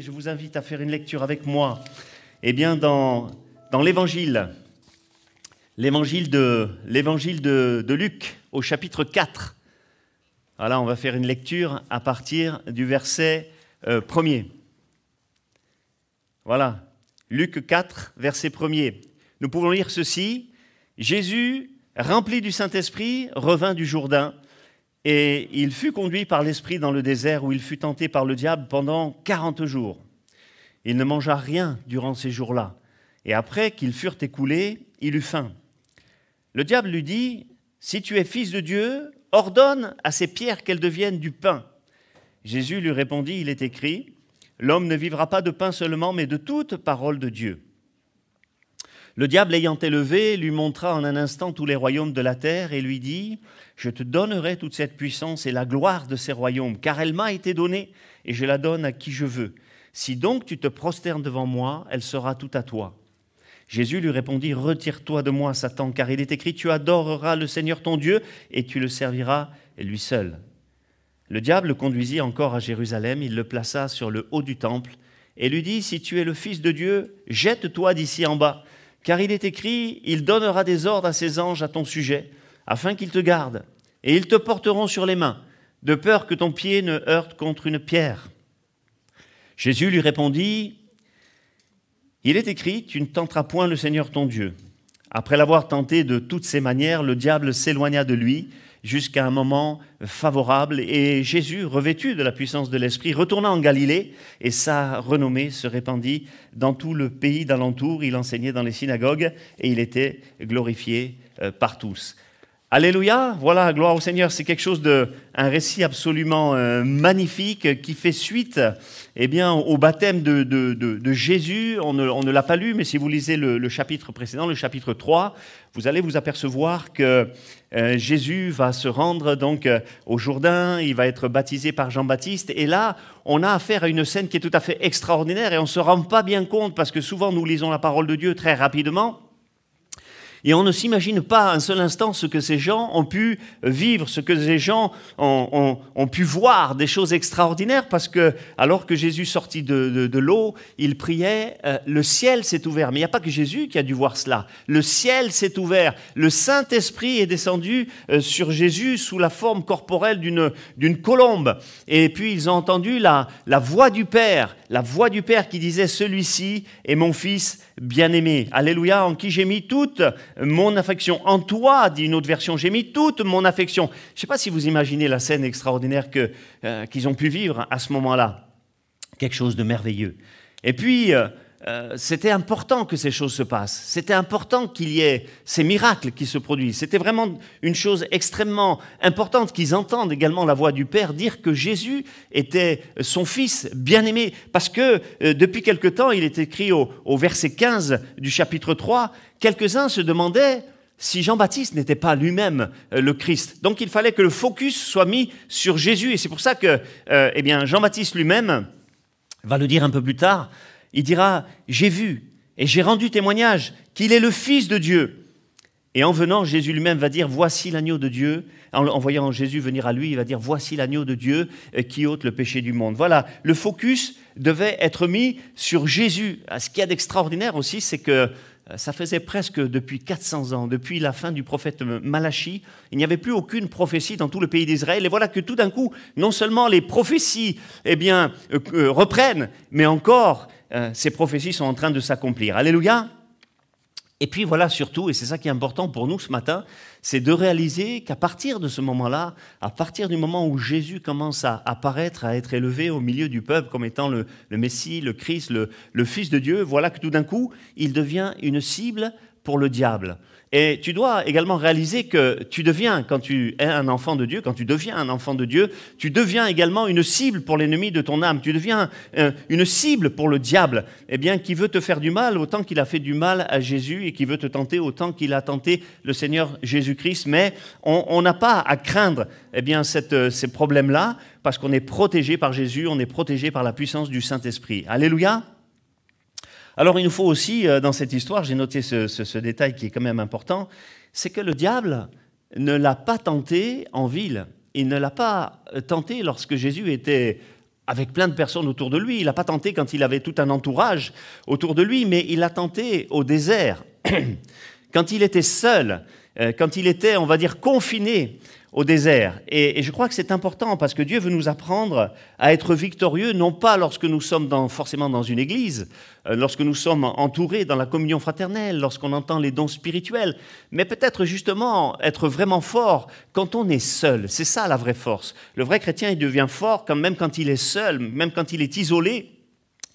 je vous invite à faire une lecture avec moi. Eh bien, dans, l'Évangile, l'Évangile de, l'évangile de, Luc, au chapitre 4. Voilà, on va faire une lecture à partir du verset euh, premier. Voilà, Luc 4, verset premier. Nous pouvons lire ceci. Jésus, rempli du Saint-Esprit, revint du Jourdain et il fut conduit par l'Esprit dans le désert où il fut tenté par le diable pendant quarante jours. Il ne mangea rien durant ces jours-là. Et après qu'ils furent écoulés, il eut faim. Le diable lui dit, Si tu es fils de Dieu, ordonne à ces pierres qu'elles deviennent du pain. Jésus lui répondit, Il est écrit, L'homme ne vivra pas de pain seulement, mais de toute parole de Dieu. Le diable ayant élevé, lui montra en un instant tous les royaumes de la terre et lui dit, Je te donnerai toute cette puissance et la gloire de ces royaumes, car elle m'a été donnée et je la donne à qui je veux. Si donc tu te prosternes devant moi, elle sera toute à toi. Jésus lui répondit, Retire-toi de moi, Satan, car il est écrit, Tu adoreras le Seigneur ton Dieu et tu le serviras lui seul. Le diable le conduisit encore à Jérusalem, il le plaça sur le haut du temple et lui dit, Si tu es le Fils de Dieu, jette-toi d'ici en bas car il est écrit, il donnera des ordres à ses anges à ton sujet, afin qu'ils te gardent, et ils te porteront sur les mains, de peur que ton pied ne heurte contre une pierre. Jésus lui répondit, Il est écrit, tu ne tenteras point le Seigneur ton Dieu. Après l'avoir tenté de toutes ses manières, le diable s'éloigna de lui, jusqu'à un moment favorable. Et Jésus, revêtu de la puissance de l'Esprit, retourna en Galilée et sa renommée se répandit dans tout le pays d'alentour. Il enseignait dans les synagogues et il était glorifié euh, par tous. Alléluia, voilà, gloire au Seigneur, c'est quelque chose de, un récit absolument euh, magnifique qui fait suite eh bien, au baptême de, de, Jésus. On ne, ne l'a pas lu, mais si vous lisez le, chapitre précédent, le chapitre 3, vous allez vous apercevoir que euh, Jésus va se rendre donc euh, au Jourdain, il va être baptisé par Jean-Baptiste, et là, on a affaire à une scène qui est tout à fait extraordinaire, et on ne se rend pas bien compte, parce que souvent nous lisons la parole de Dieu très rapidement, et on ne s'imagine pas un seul instant ce que ces gens ont pu vivre, ce que ces gens ont, pu voir, des choses extraordinaires, parce que alors que Jésus sortit de, l'eau, il priait, euh, le ciel s'est ouvert. Mais il n'y a pas que Jésus qui a dû voir cela. Le ciel s'est ouvert. Le Saint-Esprit est descendu euh, sur Jésus sous la forme corporelle d'une colombe. Et puis ils ont entendu la, la voix du Père, la voix du Père qui disait, celui-ci est mon Fils bien-aimé. Alléluia, en qui j'ai mis toute mon affection. En toi, dit une autre version, j'ai mis toute mon affection. Je ne sais pas si vous imaginez la scène extraordinaire euh, qu'ils ont pu vivre à ce moment-là. Quelque chose de merveilleux. Et puis, euh, euh, c'était important que ces choses se passent. C'était important qu'il y ait ces miracles qui se produisent. C'était vraiment une chose extrêmement importante qu'ils entendent également la voix du Père dire que Jésus était son Fils bien-aimé. Parce que euh, depuis quelque temps, il est écrit au, verset 15 du chapitre 3, quelques-uns se demandaient si Jean-Baptiste n'était pas lui-même euh, le Christ. Donc il fallait que le focus soit mis sur Jésus. Et c'est pour ça que eh bien, Jean-Baptiste lui-même va le dire un peu plus tard il dira, j'ai vu et j'ai rendu témoignage qu'il est le Fils de Dieu. Et en venant, Jésus lui-même va dire, voici l'agneau de Dieu. En, voyant Jésus venir à lui, il va dire, voici l'agneau de Dieu euh, qui ôte le péché du monde. Voilà, le focus devait être mis sur Jésus. Ah, ce qu'il y a d'extraordinaire aussi, c'est que euh, ça faisait presque depuis 400 ans, depuis la fin du prophète Malachi, il n'y avait plus aucune prophétie dans tout le pays d'Israël. Et voilà que tout d'un coup, non seulement les prophéties eh bien, euh, reprennent, mais encore euh, ces prophéties sont en train de s'accomplir. Alléluia. Et puis voilà surtout, et c'est ça qui est important pour nous ce matin, c'est de réaliser qu'à partir de ce moment-là, à partir du moment où Jésus commence à apparaître, à être élevé au milieu du peuple comme étant le, Messie, le Christ, le Fils de Dieu, voilà que tout d'un coup, il devient une cible pour le diable. Et tu dois également réaliser que tu deviens, quand tu es un enfant de Dieu, quand tu deviens un enfant de Dieu, tu deviens également une cible pour l'ennemi de ton âme. Tu deviens euh, une cible pour le diable, eh bien, qui veut te faire du mal autant qu'il a fait du mal à Jésus et qui veut te tenter autant qu'il a tenté le Seigneur Jésus-Christ. Mais on n'a pas à craindre eh bien, euh, ces problèmes-là parce qu'on est protégé par Jésus, on est protégé par la puissance du Saint-Esprit. Alléluia. Alors il nous faut aussi, euh, dans cette histoire, j'ai noté ce, détail qui est quand même important, c'est que le diable ne l'a pas tenté en ville. Il ne l'a pas euh, tenté lorsque Jésus était avec plein de personnes autour de lui. Il n'a pas tenté quand il avait tout un entourage autour de lui, mais il a tenté au désert, quand il était seul, euh, quand il était, on va dire, confiné au désert. Et, je crois que c'est important parce que Dieu veut nous apprendre à être victorieux, non pas lorsque nous sommes dans, forcément dans une église, euh, lorsque nous sommes entourés dans la communion fraternelle, lorsqu'on entend les dons spirituels, mais peut-être justement être vraiment fort quand on est seul. C'est ça la vraie force. Le vrai chrétien, il devient fort quand même quand il est seul, même quand il est isolé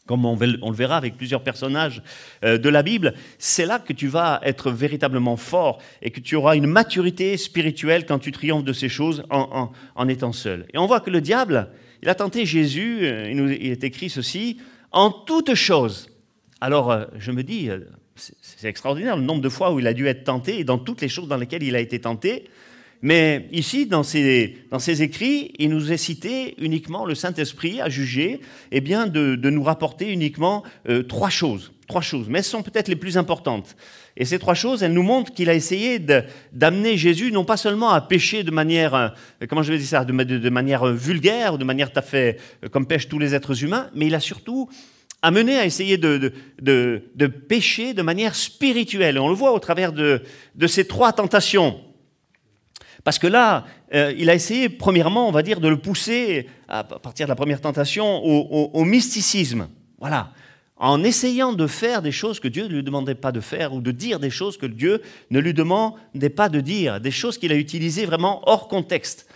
comme on, le verra avec plusieurs personnages euh, de la Bible, c'est là que tu vas être véritablement fort et que tu auras une maturité spirituelle quand tu triomphes de ces choses en, étant seul. Et on voit que le diable, il a tenté Jésus, euh, il, nous, il est écrit ceci, en toutes choses. Alors euh, je me dis, c'est extraordinaire le nombre de fois où il a dû être tenté et dans toutes les choses dans lesquelles il a été tenté. Mais ici, dans ces écrits, il nous est cité uniquement le Saint-Esprit à juger, eh bien, de, nous rapporter uniquement euh, trois choses. Trois choses, mais elles sont peut-être les plus importantes. Et ces trois choses, elles nous montrent qu'il a essayé d'amener Jésus non pas seulement à pécher de manière, euh, comment je vais dire ça, de, de, manière vulgaire, de manière tout à fait euh, comme pêchent tous les êtres humains, mais il a surtout amené à essayer de, pécher de manière spirituelle. On le voit au travers de ces trois tentations. Parce que là, euh, il a essayé, premièrement, on va dire, de le pousser, à partir de la première tentation, au, mysticisme. Voilà. En essayant de faire des choses que Dieu ne lui demandait pas de faire, ou de dire des choses que Dieu ne lui demandait pas de dire, des choses qu'il a utilisées vraiment hors contexte.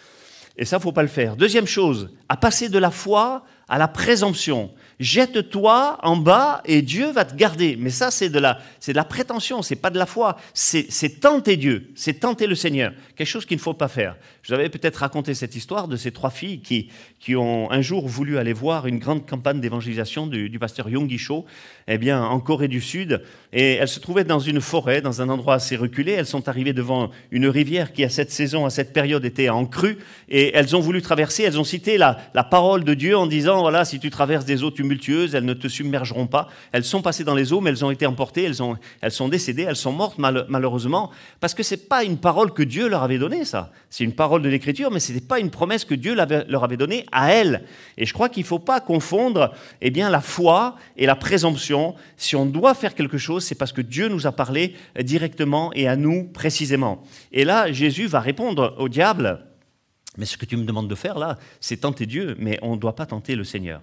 Et ça, faut pas le faire. Deuxième chose, à passer de la foi à la présomption jette-toi en bas et Dieu va te garder. Mais ça, c'est de la, c'est de la prétention, c'est pas de la foi. C'est, tenter Dieu, c'est tenter le Seigneur. Quelque chose qu'il ne faut pas faire. Je vous avais peut-être raconté cette histoire de ces trois filles qui, qui ont un jour voulu aller voir une grande campagne d'évangélisation du, du pasteur Yonggi Cho, eh bien, en Corée du Sud. Et elles se trouvaient dans une forêt, dans un endroit assez reculé. Elles sont arrivées devant une rivière qui, à cette saison, à cette période, était en crue. Et elles ont voulu traverser. Elles ont cité la, la parole de Dieu en disant, voilà, si tu traverses des eaux tumultueuses, elles ne te submergeront pas. Elles sont passées dans les eaux, mais elles ont été emportées. Elles, ont, elles sont décédées. Elles sont mortes, malheureusement. Parce que c'est pas une parole que Dieu leur avait donnée, ça. C'est une parole de l'Écriture, mais ce n'était pas une promesse que Dieu leur avait donnée à elles. Et je crois qu'il ne faut pas confondre eh bien, la foi et la présomption. Si on doit faire quelque chose, c'est parce que Dieu nous a parlé directement et à nous précisément. Et là, Jésus va répondre au diable. Mais ce que tu me demandes de faire là, c'est tenter Dieu, mais on ne doit pas tenter le Seigneur.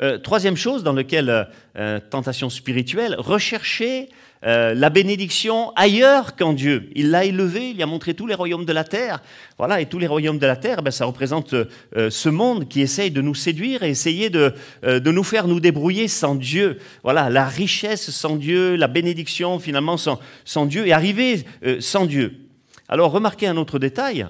Euh, troisième chose dans laquelle euh, tentation spirituelle, rechercher euh, la bénédiction ailleurs qu'en Dieu. Il l'a élevé, il a montré tous les royaumes de la terre. Voilà, et tous les royaumes de la terre, ben, ça représente euh, ce monde qui essaye de nous séduire et essayer de, euh, de nous faire nous débrouiller sans Dieu. Voilà, la richesse sans Dieu, la bénédiction finalement sans, sans Dieu, et arriver sans Dieu. Alors remarquez un autre détail,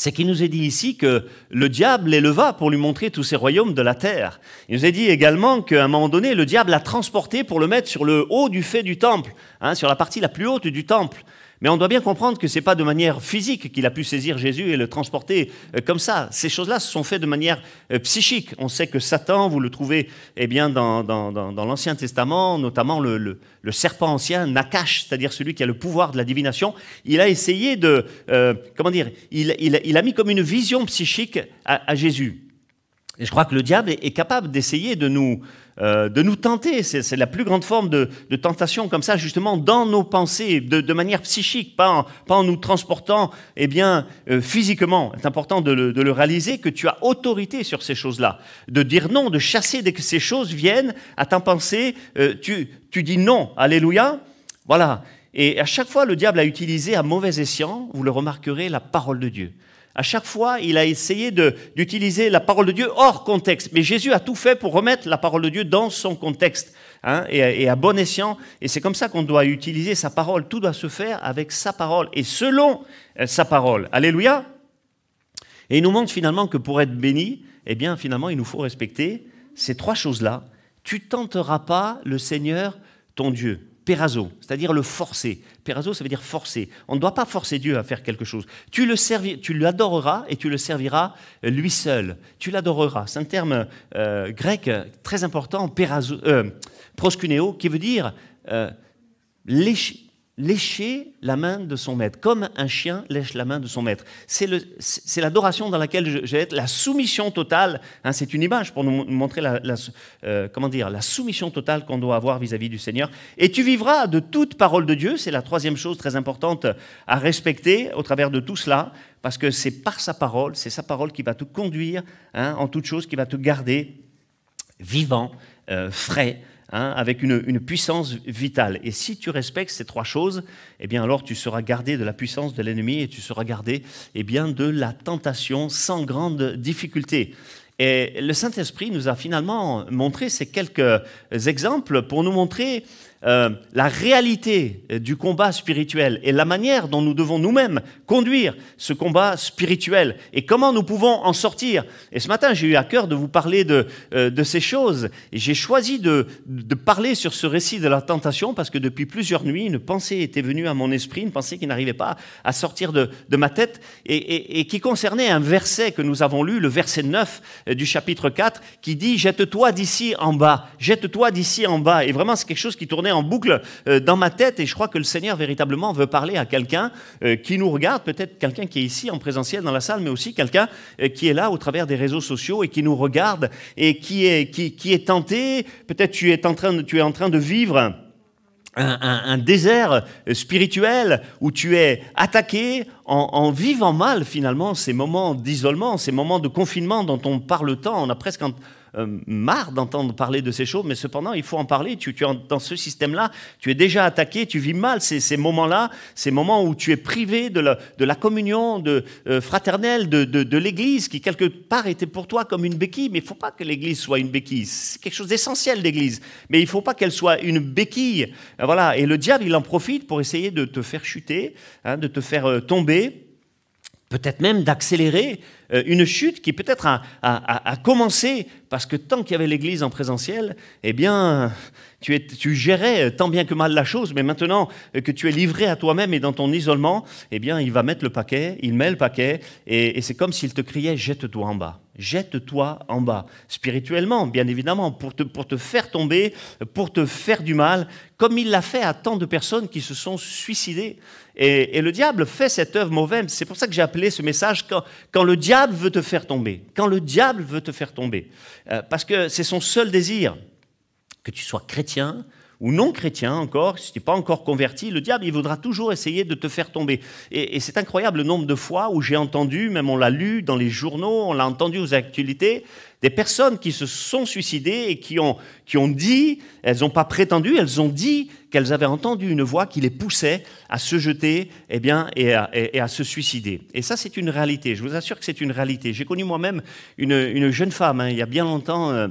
c'est qu'il nous est dit ici que le diable l'éleva pour lui montrer tous ces royaumes de la terre. Il nous est dit également qu'à un moment donné, le diable l'a transporté pour le mettre sur le haut du fait du temple, hein, sur la partie la plus haute du temple. Mais on doit bien comprendre que ce n'est pas de manière physique qu'il a pu saisir Jésus et le transporter euh, comme ça. Ces choses-là se sont faites de manière euh, psychique. On sait que Satan, vous le trouvez eh bien, dans, l'Ancien Testament, notamment le, serpent ancien, Nakash, c'est-à-dire celui qui a le pouvoir de la divination. Il a essayé de... Euh, comment dire il, a mis comme une vision psychique à, Jésus. Et je crois que le diable est capable d'essayer de nous euh, de nous tenter. C'est la plus grande forme de, tentation comme ça, justement, dans nos pensées, de, manière psychique, pas en, nous transportant eh bien, euh, physiquement. C'est important de le, réaliser, que tu as autorité sur ces choses-là. De dire non, de chasser dès que ces choses viennent à ta pensée, euh, tu, tu dis non. Alléluia. Voilà. Et à chaque fois, le diable a utilisé à mauvais escient, vous le remarquerez, la parole de Dieu. À chaque fois, il a essayé d'utiliser la parole de Dieu hors contexte. Mais Jésus a tout fait pour remettre la parole de Dieu dans son contexte hein, et, à bon escient. Et c'est comme ça qu'on doit utiliser sa parole. Tout doit se faire avec sa parole et selon euh, sa parole. Alléluia. Et il nous montre finalement que pour être béni, eh bien finalement, il nous faut respecter ces trois choses-là. Tu tenteras pas le Seigneur ton Dieu pérazo, c'est-à-dire le forcer. Pérazo, ça veut dire forcer. On ne doit pas forcer Dieu à faire quelque chose. Tu le tu l'adoreras et tu le serviras euh, lui seul. Tu l'adoreras. C'est un terme euh, grec très important, pérazo, euh, proskuneo, qui veut dire lécher la main de son maître, comme un chien lèche la main de son maître. C'est l'adoration dans laquelle vais être, la soumission totale. Hein, c'est une image pour nous montrer la, euh, comment dire, la soumission totale qu'on doit avoir vis-à-vis du Seigneur. Et tu vivras de toute parole de Dieu. C'est la troisième chose très importante à respecter au travers de tout cela, parce que c'est par sa parole, c'est sa parole qui va te conduire hein, en toute chose, qui va te garder vivant, euh, frais, Hein, avec une, puissance vitale. Et si tu respectes ces trois choses, eh bien alors tu seras gardé de la puissance de l'ennemi et tu seras gardé eh bien, de la tentation sans grande difficulté. Et le Saint-Esprit nous a finalement montré ces quelques exemples pour nous montrer euh, la réalité du combat spirituel et la manière dont nous devons nous-mêmes conduire ce combat spirituel et comment nous pouvons en sortir. Et ce matin, j'ai eu à cœur de vous parler de, euh, ces choses. J'ai choisi de, parler sur ce récit de la tentation parce que depuis plusieurs nuits, une pensée était venue à mon esprit, une pensée qui n'arrivait pas à sortir de, ma tête et, et, qui concernait un verset que nous avons lu, le verset 9 euh, du chapitre 4, qui dit Jette-toi d'ici en bas, jette-toi d'ici en bas. Et vraiment, c'est quelque chose qui tournait en boucle euh, dans ma tête et je crois que le Seigneur véritablement veut parler à quelqu'un euh, qui nous regarde, peut-être quelqu'un qui est ici en présentiel dans la salle, mais aussi quelqu'un euh, qui est là au travers des réseaux sociaux et qui nous regarde et qui est, tenté, peut-être tu es en train de, tu es en train de vivre un, désert spirituel où tu es attaqué en, en, vivant mal finalement ces moments d'isolement, ces moments de confinement dont on parle tant. On a presque euh, marre d'entendre parler de ces choses, mais cependant, il faut en parler. Tu, tu dans ce système-là, tu es déjà attaqué, tu vis mal ces, ces moments-là, ces moments où tu es privé de la, communion de, euh, fraternelle de, de, l'Église, qui quelque part était pour toi comme une béquille, mais il ne faut pas que l'Église soit une béquille. C'est quelque chose d'essentiel, l'Église, mais il ne faut pas qu'elle soit une béquille. Euh, voilà. Et le diable, il en profite pour essayer de te faire chuter, hein, de te faire tomber peut-être même d'accélérer une chute qui peut-être a, commencé parce que tant qu'il y avait l'Église en présentiel, eh bien, tu, gérais tant bien que mal la chose, mais maintenant que tu es livré à toi-même et dans ton isolement, eh bien, il va mettre le paquet, il met le paquet, et, c'est comme s'il te criait jette-toi en bas. Jette-toi en bas, spirituellement, bien évidemment, pour te, pour te faire tomber, pour te faire du mal, comme il l'a fait à tant de personnes qui se sont suicidées. Et, le diable fait cette œuvre mauvaise. C'est pour ça que j'ai appelé ce message quand, quand, le diable veut te faire tomber. Quand le diable veut te faire tomber. Euh, parce que c'est son seul désir. Que tu sois chrétien, ou non chrétien encore, si tu n'es pas encore converti, le diable, il voudra toujours essayer de te faire tomber. Et, c'est incroyable le nombre de fois où j'ai entendu, même on l'a lu dans les journaux, on l'a entendu aux actualités, des personnes qui se sont suicidées et qui ont, qui ont dit, elles n'ont pas prétendu, elles ont dit qu'elles avaient entendu une voix qui les poussait à se jeter eh bien, et, à, se suicider. Et ça, c'est une réalité. Je vous assure que c'est une réalité. J'ai connu moi-même une, une, jeune femme, hein, il y a bien longtemps. Euh,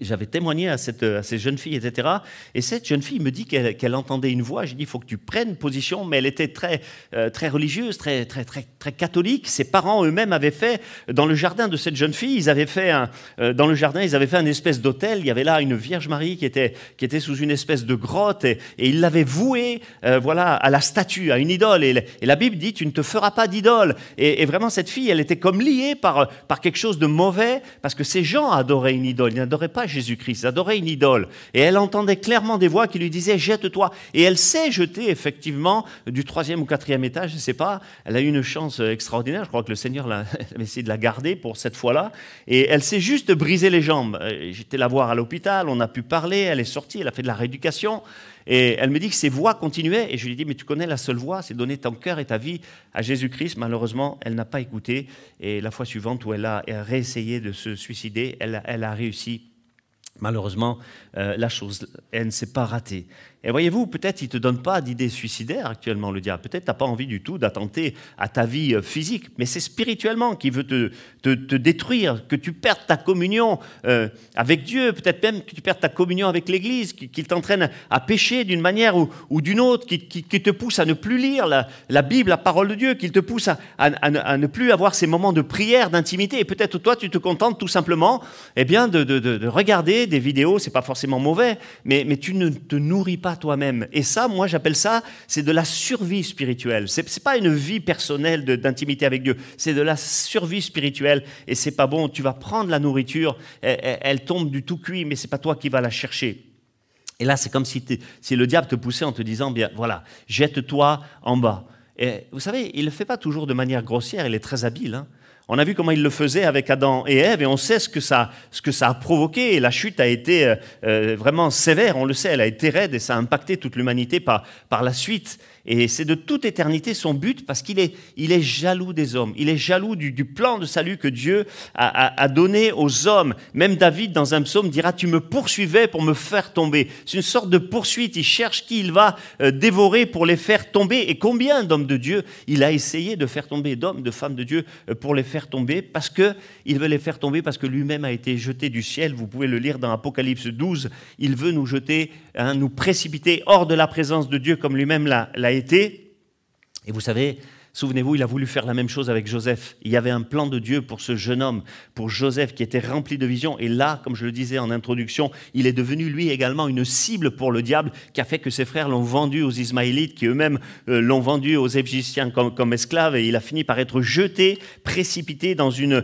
j'avais témoigné à, cette, à ces jeunes filles, etc. Et cette jeune fille me dit qu'elle entendait une voix. J'ai dit, il faut que tu prennes position. Mais elle était très, euh, très religieuse, très, très, très, catholique. Ses parents eux-mêmes avaient fait, dans le jardin de cette jeune fille, ils avaient fait un, euh, dans le jardin, ils avaient fait une espèce d'hôtel. Il y avait là une Vierge Marie qui était, sous une espèce de grotte. Et, ils l'avaient vouée voilà, à la statue, à une idole. Et, la Bible dit, tu ne te feras pas d'idole. Et, vraiment, cette fille, elle était comme liée par quelque chose de mauvais, parce que ces gens adoraient une idole n'adorait pas Jésus-Christ, elle adorait une idole. Et elle entendait clairement des voix qui lui disaient Jette-toi. Et elle s'est jetée effectivement du troisième ou quatrième étage, je ne sais pas. Elle a eu une chance extraordinaire. Je crois que le Seigneur a essayé de la garder pour cette fois-là. Et elle s'est juste brisé les jambes. Euh, j'étais la voir à l'hôpital, on a pu parler, elle est sortie, elle a fait de la rééducation. Et elle me dit que ses voix continuaient. Et je lui dis, mais tu connais la seule voix, c'est donner ton cœur et ta vie à Jésus-Christ. Malheureusement, elle n'a pas écouté. Et la fois suivante où elle a réessayé de se suicider, elle, a réussi. Malheureusement, euh, la chose, elle ne s'est pas ratée. Et voyez-vous, peut-être il ne te donne pas d'idées suicidaires actuellement, le diable. Peut-être tu n'as pas envie du tout d'attenter à ta vie euh, physique, mais c'est spirituellement qu'il veut te, te, détruire, que tu perdes ta communion euh, avec Dieu, peut-être même que tu perdes ta communion avec l'Église, qu'il t'entraîne à pécher d'une manière ou, d'une autre, qui, qui, te pousse à ne plus lire la, Bible, la parole de Dieu, qu'il te pousse à, à, ne plus avoir ces moments de prière, d'intimité. Et peut-être toi, tu te contentes tout simplement eh bien, de, de, de, regarder des vidéos, c'est pas forcément mauvais, mais, mais tu ne te nourris pas toi-même. Et ça, moi, j'appelle ça, c'est de la survie spirituelle. C'est, n'est pas une vie personnelle d'intimité avec Dieu, c'est de la survie spirituelle. Et c'est pas bon. Tu vas prendre la nourriture, elle, tombe du tout cuit, mais c'est pas toi qui vas la chercher. Et là, c'est comme si, si, le diable te poussait en te disant, bien voilà, jette-toi en bas. Et vous savez, il ne le fait pas toujours de manière grossière, il est très habile. Hein. On a vu comment il le faisait avec Adam et Ève et on sait ce que ça, a provoqué. La chute a été euh, euh, vraiment sévère, on le sait, elle a été raide et ça a impacté toute l'humanité par la suite. Et c'est de toute éternité son but parce qu'il est, il est jaloux des hommes. Il est jaloux du, plan de salut que Dieu a, donné aux hommes. Même David, dans un psaume, dira Tu me poursuivais pour me faire tomber. C'est une sorte de poursuite. Il cherche qui il va euh, dévorer pour les faire tomber. Et combien d'hommes de Dieu il a essayé de faire tomber, d'hommes, de femmes de Dieu, euh, pour les faire tomber Parce qu'il veut les faire tomber, parce que lui-même a été jeté du ciel. Vous pouvez le lire dans Apocalypse 12. Il veut nous jeter, hein, nous précipiter hors de la présence de Dieu comme lui-même l'a été. Et vous savez, Souvenez-vous, il a voulu faire la même chose avec Joseph. Il y avait un plan de Dieu pour ce jeune homme, pour Joseph, qui était rempli de visions. Et là, comme je le disais en introduction, il est devenu lui également une cible pour le diable, qui a fait que ses frères l'ont vendu aux Ismaélites, qui eux-mêmes euh, l'ont vendu aux Égyptiens comme, comme esclave. Et il a fini par être jeté, précipité dans une,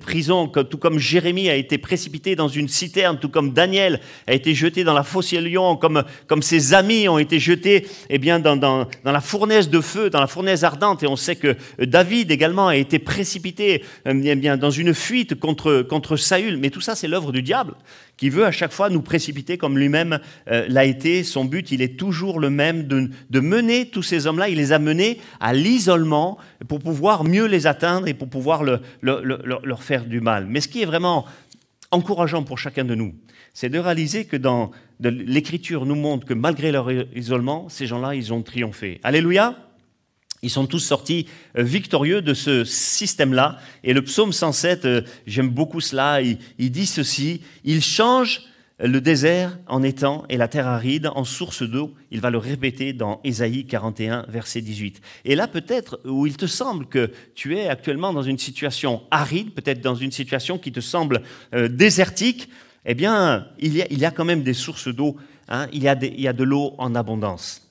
prison, tout comme Jérémie a été précipité dans une citerne, tout comme Daniel a été jeté dans la fosse à lion, comme, ses amis ont été jetés eh bien, dans, dans la fournaise de feu, dans la fournaise ardente et on sait que David également a été précipité euh, bien, dans une fuite contre, contre Saül. Mais tout ça, c'est l'œuvre du diable qui veut à chaque fois nous précipiter comme lui-même euh, l'a été. Son but, il est toujours le même, de, de mener tous ces hommes-là, il les a menés à l'isolement pour pouvoir mieux les atteindre et pour pouvoir le, leur faire du mal. Mais ce qui est vraiment encourageant pour chacun de nous, c'est de réaliser que dans l'Écriture nous montre que malgré leur isolement, ces gens-là, ils ont triomphé. Alléluia ils sont tous sortis euh, victorieux de ce système-là. Et le psaume 107, euh, j'aime beaucoup cela, il, dit ceci, il change le désert en étang et la terre aride en source d'eau. Il va le répéter dans Ésaïe 41, verset 18. Et là, peut-être, où il te semble que tu es actuellement dans une situation aride, peut-être dans une situation qui te semble euh, désertique, eh bien, il y, a, quand même des sources d'eau, hein, il y a de l'eau en abondance.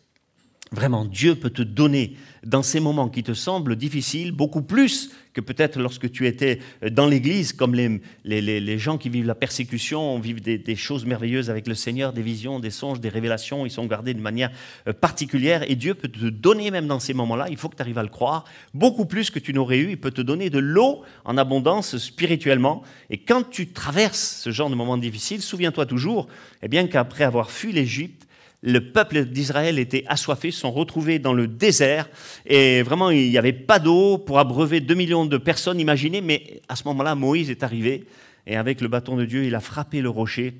Vraiment, Dieu peut te donner dans ces moments qui te semblent difficiles, beaucoup plus que peut-être lorsque tu étais dans l'Église, comme les, les, gens qui vivent la persécution, vivent des, choses merveilleuses avec le Seigneur, des visions, des songes, des révélations, ils sont gardés de manière euh, particulière, et Dieu peut te donner même dans ces moments-là, il faut que tu arrives à le croire, beaucoup plus que tu n'aurais eu, il peut te donner de l'eau en abondance spirituellement, et quand tu traverses ce genre de moments difficiles, souviens-toi toujours, eh bien qu'après avoir fui l'Égypte, le peuple d'Israël était assoiffé, se sont retrouvés dans le désert. Et vraiment il n'y avait pas d'eau pour abreuver 2 millions de personnes, imaginez, mais à ce moment-là, Moïse est arrivé. Et avec le bâton de Dieu, il a frappé le rocher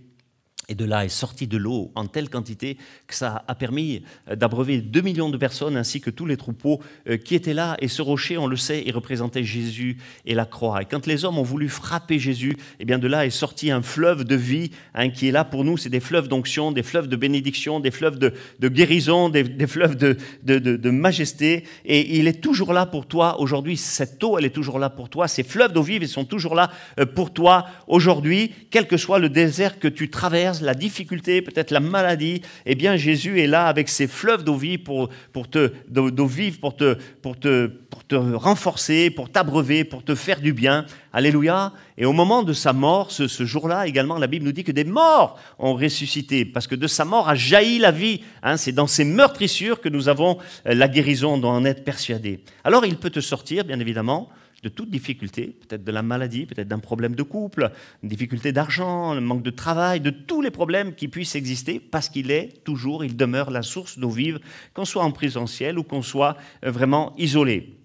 et de là est sortie de l'eau en telle quantité que ça a permis euh, d'abreuver 2 millions de personnes ainsi que tous les troupeaux euh, qui étaient là. Et ce rocher, on le sait, il représentait Jésus et la croix. Et quand les hommes ont voulu frapper Jésus, eh bien de là est sorti un fleuve de vie hein, qui est là pour nous. C'est des fleuves d'onction, des fleuves de bénédiction, des fleuves de, guérison, des, fleuves de, de, majesté. Et il est toujours là pour toi aujourd'hui. Cette eau, elle est toujours là pour toi. Ces fleuves d'eau vive, ils sont toujours là euh, pour toi aujourd'hui, quel que soit le désert que tu traverses la difficulté, peut-être la maladie, eh bien Jésus est là avec ses fleuves d'eau vive pour, pour te, d'eau vive pour te, pour, te, pour te renforcer, pour t'abreuver, pour te faire du bien. Alléluia. Et au moment de sa mort, ce, jour-là également, la Bible nous dit que des morts ont ressuscité, parce que de sa mort a jailli la vie. Hein. c'est dans ces meurtrissures que nous avons euh, la guérison, on doit en être persuadé. Alors il peut te sortir, bien évidemment, de toute difficulté, peut-être de la maladie, peut-être d'un problème de couple, une difficulté d'argent, un manque de travail, de tous les problèmes qui puissent exister, parce qu'il est toujours, il demeure la source d'eau vive, qu'on soit en présentiel ou qu'on soit euh, vraiment isolé.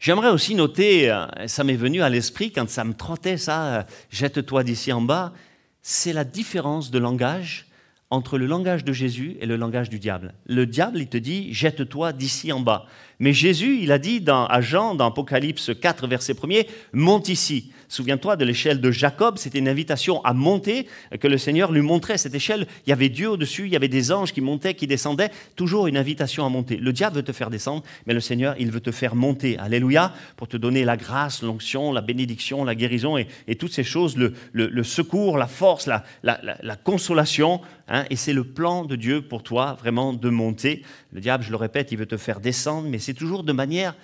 J'aimerais aussi noter, euh, ça m'est venu à l'esprit quand ça me trottait ça, euh, jette-toi d'ici en bas, c'est la différence de langage entre le langage de Jésus et le langage du diable. Le diable, il te dit, jette-toi d'ici en bas. Mais Jésus, il a dit à Jean, dans Apocalypse 4, verset 1er, monte ici. Souviens-toi de l'échelle de Jacob, c'était une invitation à monter que le Seigneur lui montrait. Cette échelle, il y avait Dieu au-dessus, il y avait des anges qui montaient, qui descendaient, toujours une invitation à monter. Le diable veut te faire descendre, mais le Seigneur, il veut te faire monter. Alléluia, pour te donner la grâce, l'onction, la bénédiction, la guérison et, toutes ces choses, le, secours, la force, la, la, consolation. Hein. et c'est le plan de Dieu pour toi, vraiment, de monter. Le diable, je le répète, il veut te faire descendre, mais c'est toujours de manière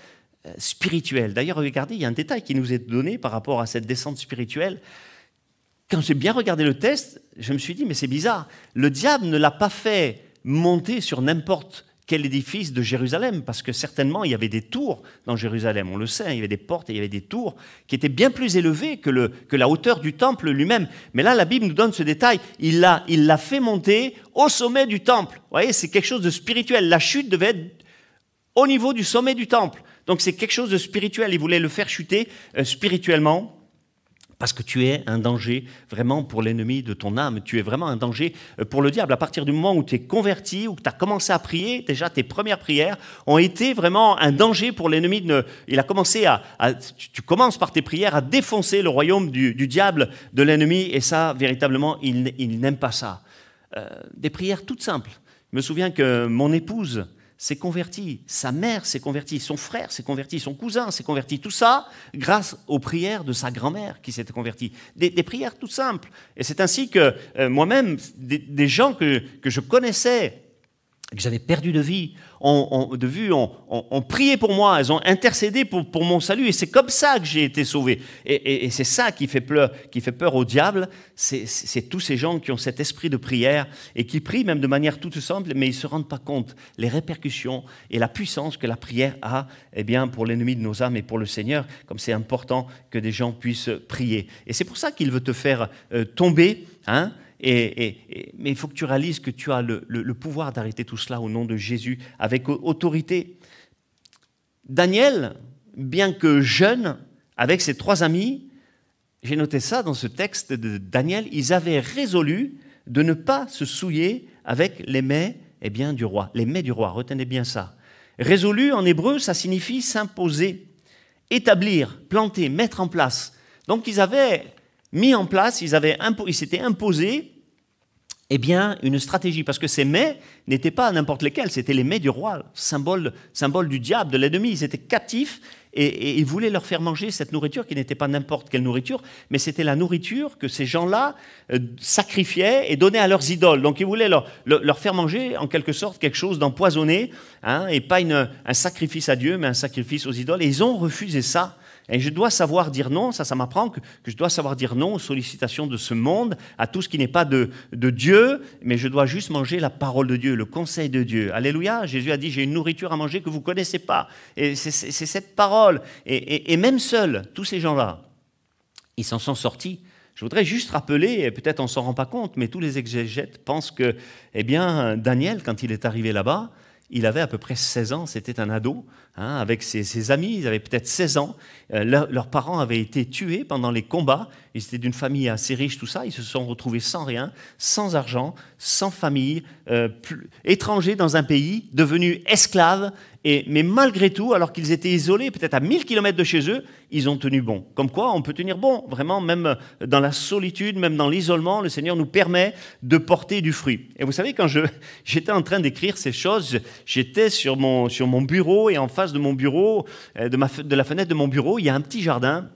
euh, spirituelle. D'ailleurs, regardez, il y a un détail qui nous est donné par rapport à cette descente spirituelle. quand j'ai bien regardé le test, je me suis dit, mais c'est bizarre. Le diable ne l'a pas fait monter sur n'importe quel édifice de Jérusalem, parce que certainement il y avait des tours dans Jérusalem, on le sait, il y avait des portes et il y avait des tours qui étaient bien plus élevées que, le, que la hauteur du temple lui-même. Mais là, la Bible nous donne ce détail, il l'a il fait monter au sommet du temple. Vous voyez, c'est quelque chose de spirituel. La chute devait être au niveau du sommet du temple. Donc c'est quelque chose de spirituel, il voulait le faire chuter euh, spirituellement parce que tu es un danger vraiment pour l'ennemi de ton âme, tu es vraiment un danger euh, pour le diable. À partir du moment où tu es converti, où tu as commencé à prier, déjà tes premières prières ont été vraiment un danger pour l'ennemi. Il a commencé à, Tu commences par tes prières à défoncer le royaume du, diable, de l'ennemi, et ça, véritablement, il, n'aime pas ça. Euh, des prières toutes simples. Je me souviens que mon épouse, s'est converti, sa mère s'est convertie, son frère s'est converti, son cousin s'est converti. Tout ça grâce aux prières de sa grand-mère qui s'était convertie. Des, prières tout simples. Et c'est ainsi que euh, moi-même, des, gens que, que je connaissais, que j'avais perdu de vie, de vue, ont, prié pour moi, elles ont intercédé pour, pour mon salut, et c'est comme ça que j'ai été sauvé. Et, c'est ça qui fait, peur, qui fait peur au diable, c'est tous ces gens qui ont cet esprit de prière et qui prient même de manière toute simple, mais ils ne se rendent pas compte les répercussions et la puissance que la prière a eh bien, pour l'ennemi de nos âmes et pour le Seigneur, comme c'est important que des gens puissent prier. Et c'est pour ça qu'il veut te faire euh, tomber. Hein, et, mais il faut que tu réalises que tu as le, pouvoir d'arrêter tout cela au nom de Jésus avec autorité. Daniel, bien que jeune, avec ses trois amis, j'ai noté ça dans ce texte de Daniel, ils avaient résolu de ne pas se souiller avec les mets eh bien, du roi. Les mets du roi, retenez bien ça. Résolu en hébreu, ça signifie s'imposer, établir, planter, mettre en place. Donc ils avaient mis en place, ils, s'étaient imposés eh bien, une stratégie, parce que ces mets n'étaient pas n'importe lesquels, c'était les mets du roi, symbole, symbole du diable, de l'ennemi. Ils étaient captifs et, ils voulaient leur faire manger cette nourriture qui n'était pas n'importe quelle nourriture, mais c'était la nourriture que ces gens-là euh, sacrifiaient et donnaient à leurs idoles. Donc ils voulaient leur, faire manger en quelque sorte quelque chose d'empoisonné, hein, et pas un sacrifice à Dieu, mais un sacrifice aux idoles. Et ils ont refusé ça. Et je dois savoir dire non, ça, ça m'apprend que, je dois savoir dire non aux sollicitations de ce monde, à tout ce qui n'est pas de, Dieu, mais je dois juste manger la parole de Dieu, le conseil de Dieu. Alléluia, Jésus a dit, j'ai une nourriture à manger que vous ne connaissez pas. Et c'est cette parole. Et, même seuls, tous ces gens-là, ils s'en sont sortis. Je voudrais juste rappeler, et peut-être on ne s'en rend pas compte, mais tous les exégètes pensent que, eh bien, Daniel, quand il est arrivé là-bas, il avait à peu près 16 ans, c'était un ado, hein, avec ses, amis, ils avaient peut-être 16 ans. Euh, leurs parents avaient été tués pendant les combats, ils étaient d'une famille assez riche, tout ça, ils se sont retrouvés sans rien, sans argent, sans famille, euh, étrangers dans un pays, devenus esclaves, mais malgré tout, alors qu'ils étaient isolés, peut-être à 1000 km de chez eux, ils ont tenu bon. Comme quoi, on peut tenir bon, vraiment, même dans la solitude, même dans l'isolement, le Seigneur nous permet de porter du fruit. Et vous savez, quand j'étais en train d'écrire ces choses, j'étais sur mon, sur mon bureau, et en face de mon bureau, euh, de, ma, de la fenêtre de mon bureau, il y a un petit jardin,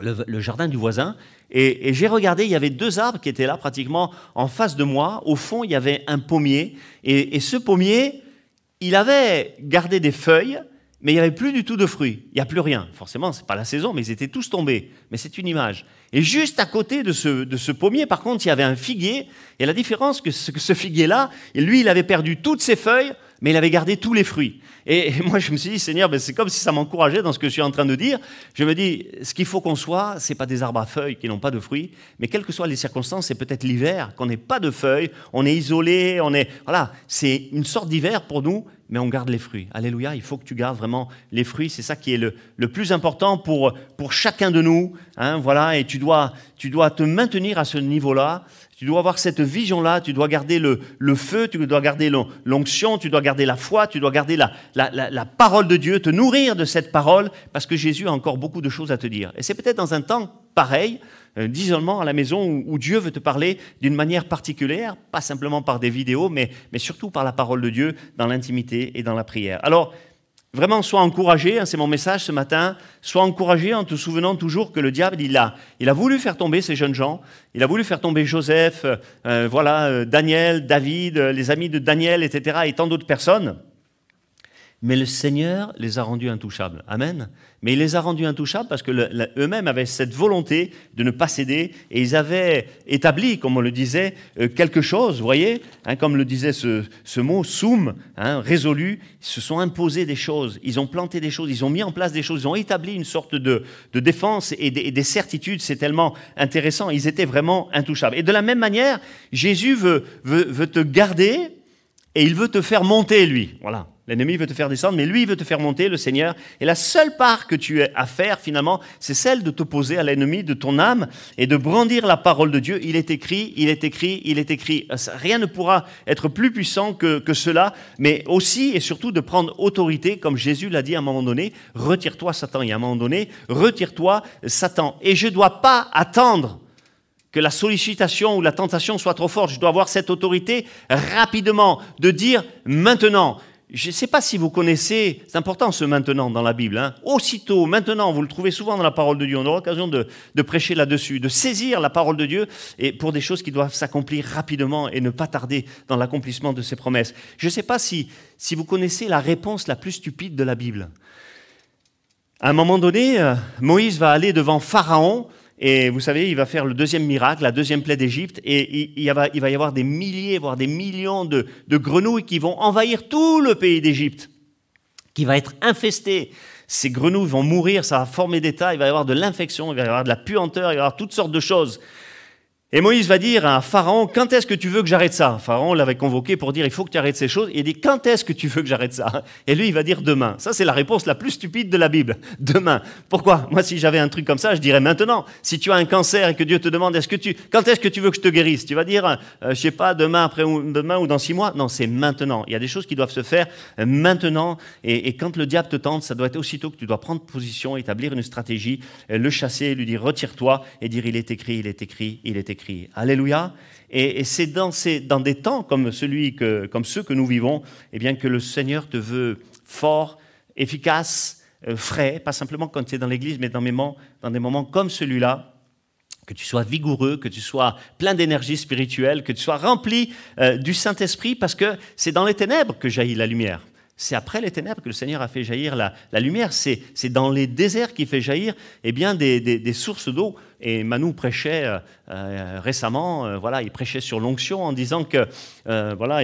le, jardin du voisin, et, j'ai regardé, il y avait deux arbres qui étaient là pratiquement en face de moi. Au fond, il y avait un pommier. et ce pommier, il avait gardé des feuilles, mais il n'y avait plus du tout de fruits. Il n'y a plus rien. Forcément, ce n'est pas la saison, mais ils étaient tous tombés. Mais c'est une image. Et juste à côté de ce, pommier, par contre, il y avait un figuier. Et la différence, que ce, que ce figuier-là, lui, il avait perdu toutes ses feuilles, mais il avait gardé tous les fruits. Et, moi, je me suis dit, Seigneur, ben, c'est comme si ça m'encourageait dans ce que je suis en train de dire. Je me dis, ce qu'il faut qu'on soit, c'est pas des arbres à feuilles qui n'ont pas de fruits, mais quelles que soient les circonstances, c'est peut-être l'hiver, qu'on n'ait pas de feuilles, on est isolé, on est, voilà, c'est une sorte d'hiver pour nous, mais on garde les fruits. Alléluia, il faut que tu gardes vraiment les fruits. C'est ça qui est le, le, plus important pour, pour chacun de nous. Hein, voilà, et tu dois, tu dois te maintenir à ce niveau-là. Tu dois avoir cette vision-là, tu dois garder le, le, feu, tu dois garder l'onction, tu dois garder la foi, tu dois garder la, la, la, la, parole de Dieu, te nourrir de cette parole, parce que Jésus a encore beaucoup de choses à te dire. Et c'est peut-être dans un temps pareil, d'isolement à la maison où, Dieu veut te parler d'une manière particulière, pas simplement par des vidéos, mais, mais surtout par la parole de Dieu dans l'intimité et dans la prière. Alors, vraiment, sois encouragé, hein, c'est mon message ce matin, sois encouragé en te souvenant toujours que le diable, il a, il a voulu faire tomber ces jeunes gens, il a voulu faire tomber Joseph, euh, voilà, euh, Daniel, David, les amis de Daniel, etc., et tant d'autres personnes. Mais le Seigneur les a rendus intouchables. Amen. Mais il les a rendus intouchables parce que eux-mêmes avaient cette volonté de ne pas céder et ils avaient établi, comme on le disait, euh, quelque chose, vous voyez, hein, comme le disait ce, mot, soum, hein, résolu, ils se sont imposés des choses, ils ont planté des choses, ils ont mis en place des choses, ils ont établi une sorte de, défense et des, certitudes, c'est tellement intéressant, ils étaient vraiment intouchables. Et de la même manière, Jésus veut, veut te garder et il veut te faire monter, lui. Voilà. L'ennemi veut te faire descendre, mais lui, il veut te faire monter, le Seigneur. Et la seule part que tu as à faire, finalement, c'est celle de t'opposer à l'ennemi de ton âme et de brandir la parole de Dieu. Il est écrit, il est écrit, il est écrit. Rien ne pourra être plus puissant que, que cela, mais aussi et surtout de prendre autorité, comme Jésus l'a dit à un moment donné, retire-toi, Satan. Et à un moment donné, retire-toi, Satan. Et je ne dois pas attendre que la sollicitation ou la tentation soit trop forte. Je dois avoir cette autorité rapidement de dire maintenant. Je ne sais pas si vous connaissez, c'est important ce maintenant dans la Bible. Hein. Aussitôt, maintenant, vous le trouvez souvent dans la parole de Dieu. On aura l'occasion de, de, prêcher là-dessus, de saisir la parole de Dieu et pour des choses qui doivent s'accomplir rapidement et ne pas tarder dans l'accomplissement de ses promesses. Je ne sais pas si, si vous connaissez la réponse la plus stupide de la Bible. À un moment donné, euh, Moïse va aller devant Pharaon et vous savez, il va faire le deuxième miracle, la deuxième plaie d'Égypte, et il, va, y avoir des milliers, voire des millions de, grenouilles qui vont envahir tout le pays d'Égypte, qui va être infesté. Ces grenouilles vont mourir, ça va former des tas, il va y avoir de l'infection, il va y avoir de la puanteur, il va y avoir toutes sortes de choses. Et Moïse va dire à Pharaon, quand est-ce que tu veux que j'arrête ça? Pharaon l'avait convoqué pour dire, il faut que tu arrêtes ces choses. il dit, quand est-ce que tu veux que j'arrête ça? Et lui, il va dire, demain. Ça, c'est la réponse la plus stupide de la Bible. Demain. Pourquoi? Moi, si j'avais un truc comme ça, je dirais maintenant. Si tu as un cancer et que Dieu te demande, est-ce que tu, quand est-ce que tu veux que je te guérisse? Tu vas dire, euh, je sais pas, demain, après ou demain ou dans six mois. Non, c'est maintenant. Il y a des choses qui doivent se faire euh, maintenant. Et, et, quand le diable te tente, ça doit être aussitôt que tu dois prendre position, établir une stratégie, euh, le chasser, lui dire, retire-toi et dire, il est écrit, il est écrit, il est écrit. Alléluia. Et, c'est dans, dans, des temps comme, celui que, comme ceux que nous vivons eh bien, que le Seigneur te veut fort, efficace, euh, frais, pas simplement quand tu es dans l'Église, mais dans, dans des moments comme celui-là, que tu sois vigoureux, que tu sois plein d'énergie spirituelle, que tu sois rempli euh, du Saint-Esprit, parce que c'est dans les ténèbres que jaillit la lumière. C'est après les ténèbres que le Seigneur a fait jaillir la, lumière. C'est dans les déserts qu'il fait jaillir eh bien, des, sources d'eau. Et Manu prêchait euh, euh, récemment, euh, voilà, il prêchait sur l'onction en disant que voilà,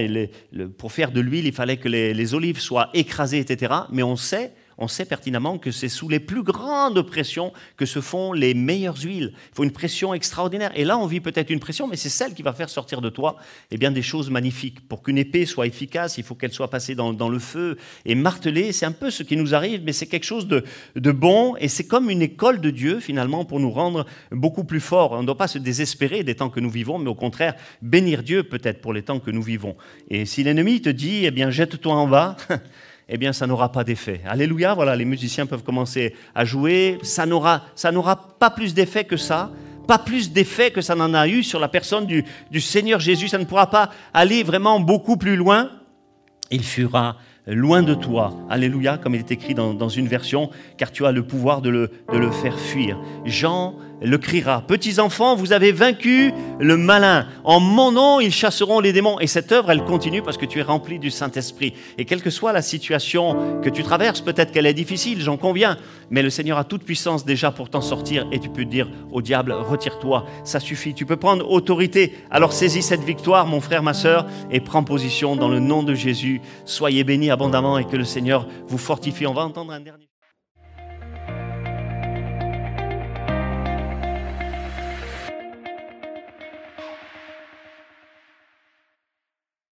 pour faire de l'huile, il fallait que les olives soient écrasées, etc. Mais on sait on sait pertinemment que c'est sous les plus grandes pressions que se font les meilleures huiles. Il faut une pression extraordinaire. Et là, on vit peut-être une pression, mais c'est celle qui va faire sortir de toi eh bien, des choses magnifiques. Pour qu'une épée soit efficace, il faut qu'elle soit passée dans, le feu et martelée. C'est un peu ce qui nous arrive, mais c'est quelque chose de, de bon. Et c'est comme une école de Dieu, finalement, pour nous rendre beaucoup plus forts. On ne doit pas se désespérer des temps que nous vivons, mais au contraire, bénir Dieu peut-être pour les temps que nous vivons. Et si l'ennemi te dit, eh bien, jette-toi en bas, eh bien, ça n'aura pas d'effet. Alléluia, voilà, les musiciens peuvent commencer à jouer. Ça n'aura, ça n'aura pas plus d'effet que ça, pas plus d'effet que ça n'en a eu sur la personne du, Seigneur Jésus. Ça ne pourra pas aller vraiment beaucoup plus loin. Il fuira loin de toi. Alléluia, comme il est écrit dans, dans une version, car tu as le pouvoir de le, de le faire fuir. Jean le criera. Petits enfants, vous avez vaincu le malin. En mon nom, ils chasseront les démons. Et cette œuvre, elle continue parce que tu es rempli du Saint-Esprit. Et quelle que soit la situation que tu traverses, peut-être qu'elle est difficile, j'en conviens, mais le Seigneur a toute puissance déjà pour t'en sortir. Et tu peux dire au diable, retire-toi, ça suffit. Tu peux prendre autorité. Alors saisis cette victoire, mon frère, ma sœur, et prends position dans le nom de Jésus. Soyez bénis abondamment et que le Seigneur vous fortifie. On va entendre un dernier.